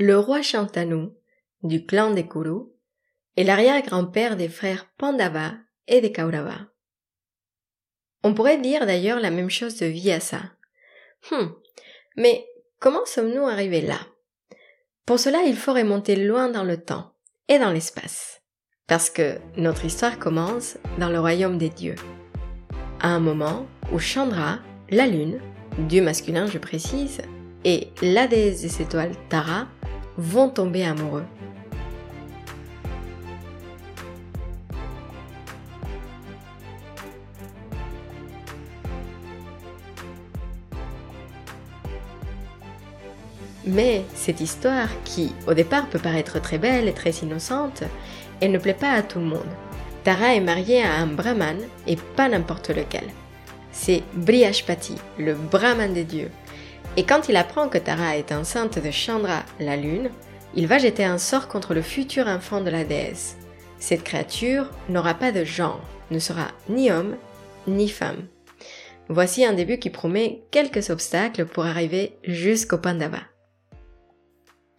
le roi Shantanu, du clan des Kuru, est l'arrière-grand-père des frères Pandava et des Kaurava. On pourrait dire d'ailleurs la même chose de Vyasa. Hum, mais comment sommes-nous arrivés là? Pour cela, il faut remonter loin dans le temps et dans l'espace. Parce que notre histoire commence dans le royaume des dieux. À un moment où Chandra, la lune, dieu masculin je précise, et la déesse des étoiles Tara vont tomber amoureux. Mais cette histoire, qui au départ peut paraître très belle et très innocente, elle ne plaît pas à tout le monde. Tara est mariée à un brahman et pas n'importe lequel. C'est Brihashpati, le brahman des dieux. Et quand il apprend que Tara est enceinte de Chandra, la lune, il va jeter un sort contre le futur enfant de la déesse. Cette créature n'aura pas de genre, ne sera ni homme ni femme. Voici un début qui promet quelques obstacles pour arriver jusqu'au Pandava.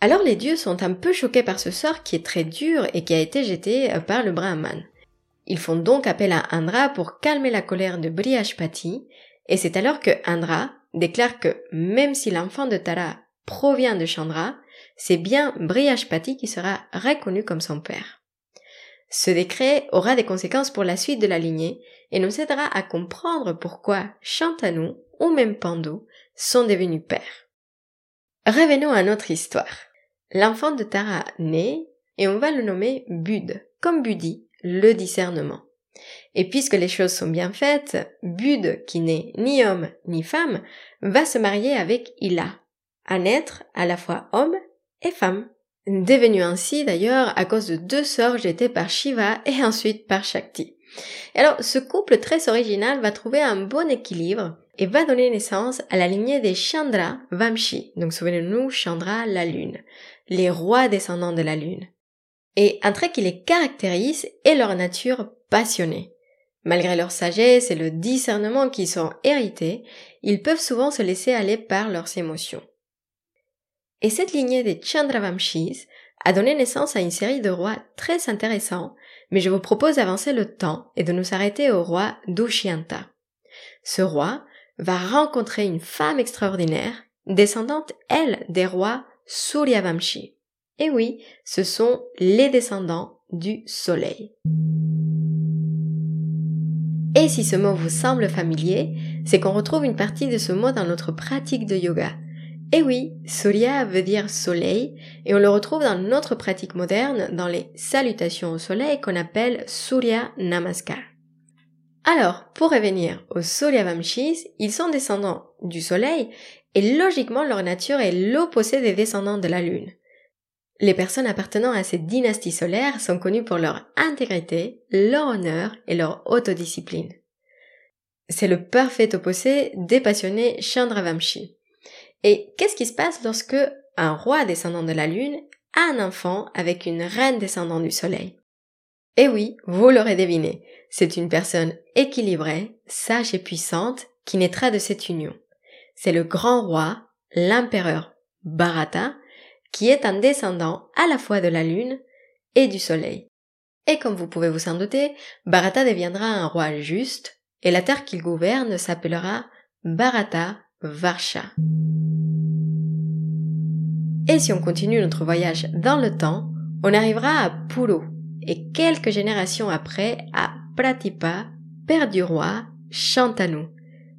Alors les dieux sont un peu choqués par ce sort qui est très dur et qui a été jeté euh, par le Brahman. Ils font donc appel à Indra pour calmer la colère de Brihashpati, et c'est alors que Indra déclare que même si l'enfant de Tara provient de Chandra, c'est bien Brihashpati qui sera reconnu comme son père. Ce décret aura des conséquences pour la suite de la lignée et nous aidera à comprendre pourquoi Shantanu ou même Pandu sont devenus pères. Revenons à notre histoire. L'enfant de Tara naît et on va le nommer Bud, comme Budi, le discernement. Et puisque les choses sont bien faites, Bud, qui n'est ni homme ni femme, va se marier avec Ila, un être à la fois homme et femme. Devenu ainsi d'ailleurs à cause de deux sorts jetés par Shiva et ensuite par Shakti. alors ce couple très original va trouver un bon équilibre et va donner naissance à la lignée des Chandra Vamshi. Donc souvenez-nous, Chandra, la lune les rois descendants de la Lune. Et un trait qui les caractérise est leur nature passionnée. Malgré leur sagesse et le discernement qui sont hérités, ils peuvent souvent se laisser aller par leurs émotions. Et cette lignée des Chandravamshis a donné naissance à une série de rois très intéressants, mais je vous propose d'avancer le temps et de nous arrêter au roi Dushyanta. Ce roi va rencontrer une femme extraordinaire, descendante, elle, des rois Suryavamshi. Et oui, ce sont les descendants du soleil. Et si ce mot vous semble familier, c'est qu'on retrouve une partie de ce mot dans notre pratique de yoga. Et oui, Surya veut dire soleil, et on le retrouve dans notre pratique moderne dans les salutations au soleil qu'on appelle Surya Namaskar. Alors, pour revenir aux Suryavamshis, ils sont descendants du soleil et logiquement leur nature est l'opposé des descendants de la Lune. Les personnes appartenant à cette dynastie solaire sont connues pour leur intégrité, leur honneur et leur autodiscipline. C'est le parfait opposé des passionnés Chandravamshi. Et qu'est-ce qui se passe lorsque un roi descendant de la Lune a un enfant avec une reine descendant du Soleil? Eh oui, vous l'aurez deviné, c'est une personne équilibrée, sage et puissante qui naîtra de cette union c'est le grand roi, l'empereur Bharata, qui est un descendant à la fois de la lune et du soleil. Et comme vous pouvez vous en douter, Bharata deviendra un roi juste, et la terre qu'il gouverne s'appellera Bharata Varsha. Et si on continue notre voyage dans le temps, on arrivera à Puru, et quelques générations après à Pratipa, père du roi Shantanu.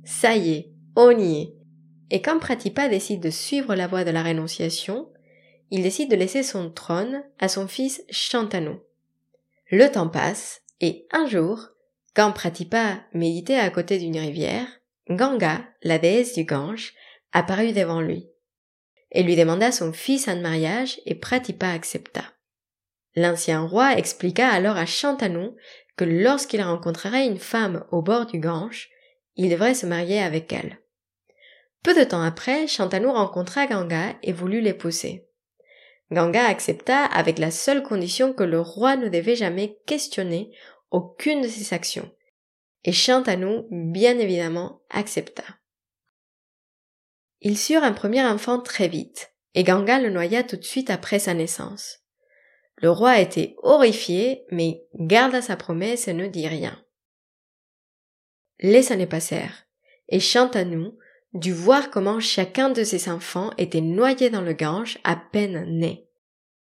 Ça y est, on y est. Et quand Pratipa décide de suivre la voie de la rénonciation, il décide de laisser son trône à son fils Shantanu. Le temps passe, et un jour, quand Pratipa méditait à côté d'une rivière, Ganga, la déesse du Gange, apparut devant lui. et lui demanda son fils en mariage et Pratipa accepta. L'ancien roi expliqua alors à Shantanu que lorsqu'il rencontrerait une femme au bord du Gange, il devrait se marier avec elle. Peu de temps après, Shantanu rencontra Ganga et voulut l'épouser. Ganga accepta avec la seule condition que le roi ne devait jamais questionner aucune de ses actions. Et Shantanu, bien évidemment, accepta. Ils surent un premier enfant très vite, et Ganga le noya tout de suite après sa naissance. Le roi était horrifié, mais garda sa promesse et ne dit rien. Les années passèrent, et Chantanu dut voir comment chacun de ses enfants était noyé dans le Gange à peine né.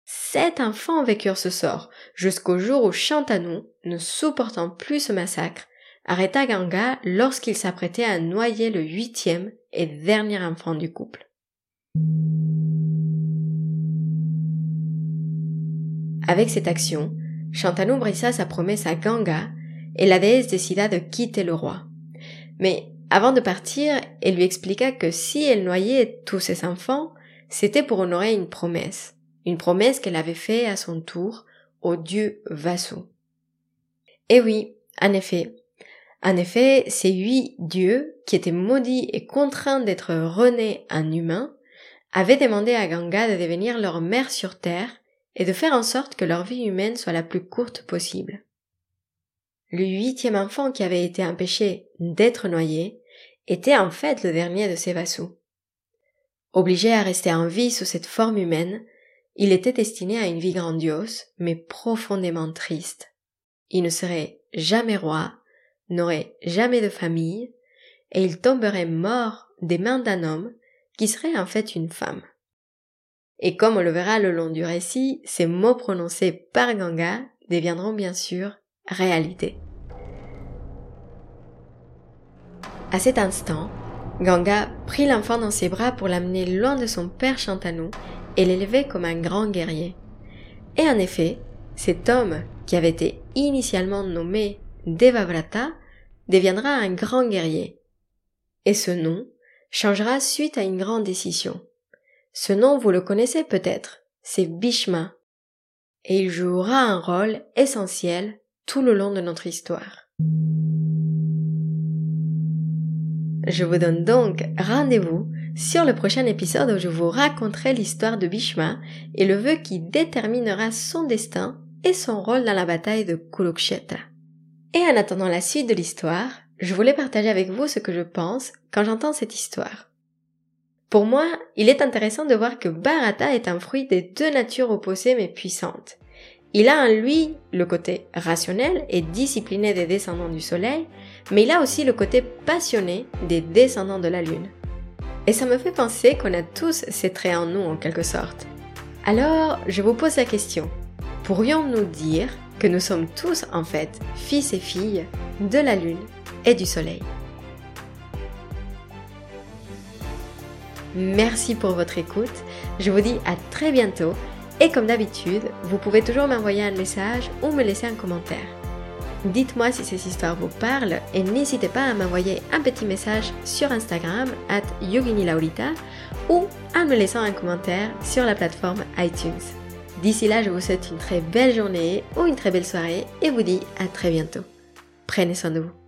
Sept enfants vécurent ce sort, jusqu'au jour où Chantanu, ne supportant plus ce massacre, arrêta Ganga lorsqu'il s'apprêtait à noyer le huitième et dernier enfant du couple. Avec cette action, Shantanu brissa sa promesse à Ganga et la déesse décida de quitter le roi. Mais avant de partir, elle lui expliqua que si elle noyait tous ses enfants, c'était pour honorer une promesse, une promesse qu'elle avait faite à son tour au dieu Vasu. Et oui, en effet, en effet, ces huit dieux, qui étaient maudits et contraints d'être renés en humains, avaient demandé à Ganga de devenir leur mère sur terre et de faire en sorte que leur vie humaine soit la plus courte possible. Le huitième enfant qui avait été empêché d'être noyé était en fait le dernier de ses vassaux. Obligé à rester en vie sous cette forme humaine, il était destiné à une vie grandiose, mais profondément triste. Il ne serait jamais roi, n'aurait jamais de famille, et il tomberait mort des mains d'un homme qui serait en fait une femme. Et comme on le verra le long du récit, ces mots prononcés par Ganga deviendront bien sûr réalité. À cet instant, Ganga prit l'enfant dans ses bras pour l'amener loin de son père Shantanu et l'élever comme un grand guerrier. Et en effet, cet homme, qui avait été initialement nommé Devavrata, deviendra un grand guerrier. Et ce nom changera suite à une grande décision. Ce nom, vous le connaissez peut-être, c'est Bhishma. Et il jouera un rôle essentiel tout le long de notre histoire. Je vous donne donc rendez-vous sur le prochain épisode où je vous raconterai l'histoire de Bhishma et le vœu qui déterminera son destin et son rôle dans la bataille de Kurukshetra. Et en attendant la suite de l'histoire, je voulais partager avec vous ce que je pense quand j'entends cette histoire. Pour moi, il est intéressant de voir que Bharata est un fruit des deux natures opposées mais puissantes. Il a en lui le côté rationnel et discipliné des descendants du soleil, mais il a aussi le côté passionné des descendants de la lune. Et ça me fait penser qu'on a tous ces traits en nous en quelque sorte. Alors, je vous pose la question. Pourrions-nous dire que nous sommes tous en fait fils et filles de la lune et du soleil? Merci pour votre écoute. Je vous dis à très bientôt. Et comme d'habitude, vous pouvez toujours m'envoyer un message ou me laisser un commentaire. Dites-moi si ces histoires vous parlent et n'hésitez pas à m'envoyer un petit message sur Instagram at yoginilaurita ou en me laissant un commentaire sur la plateforme iTunes. D'ici là, je vous souhaite une très belle journée ou une très belle soirée et vous dis à très bientôt. Prenez soin de vous.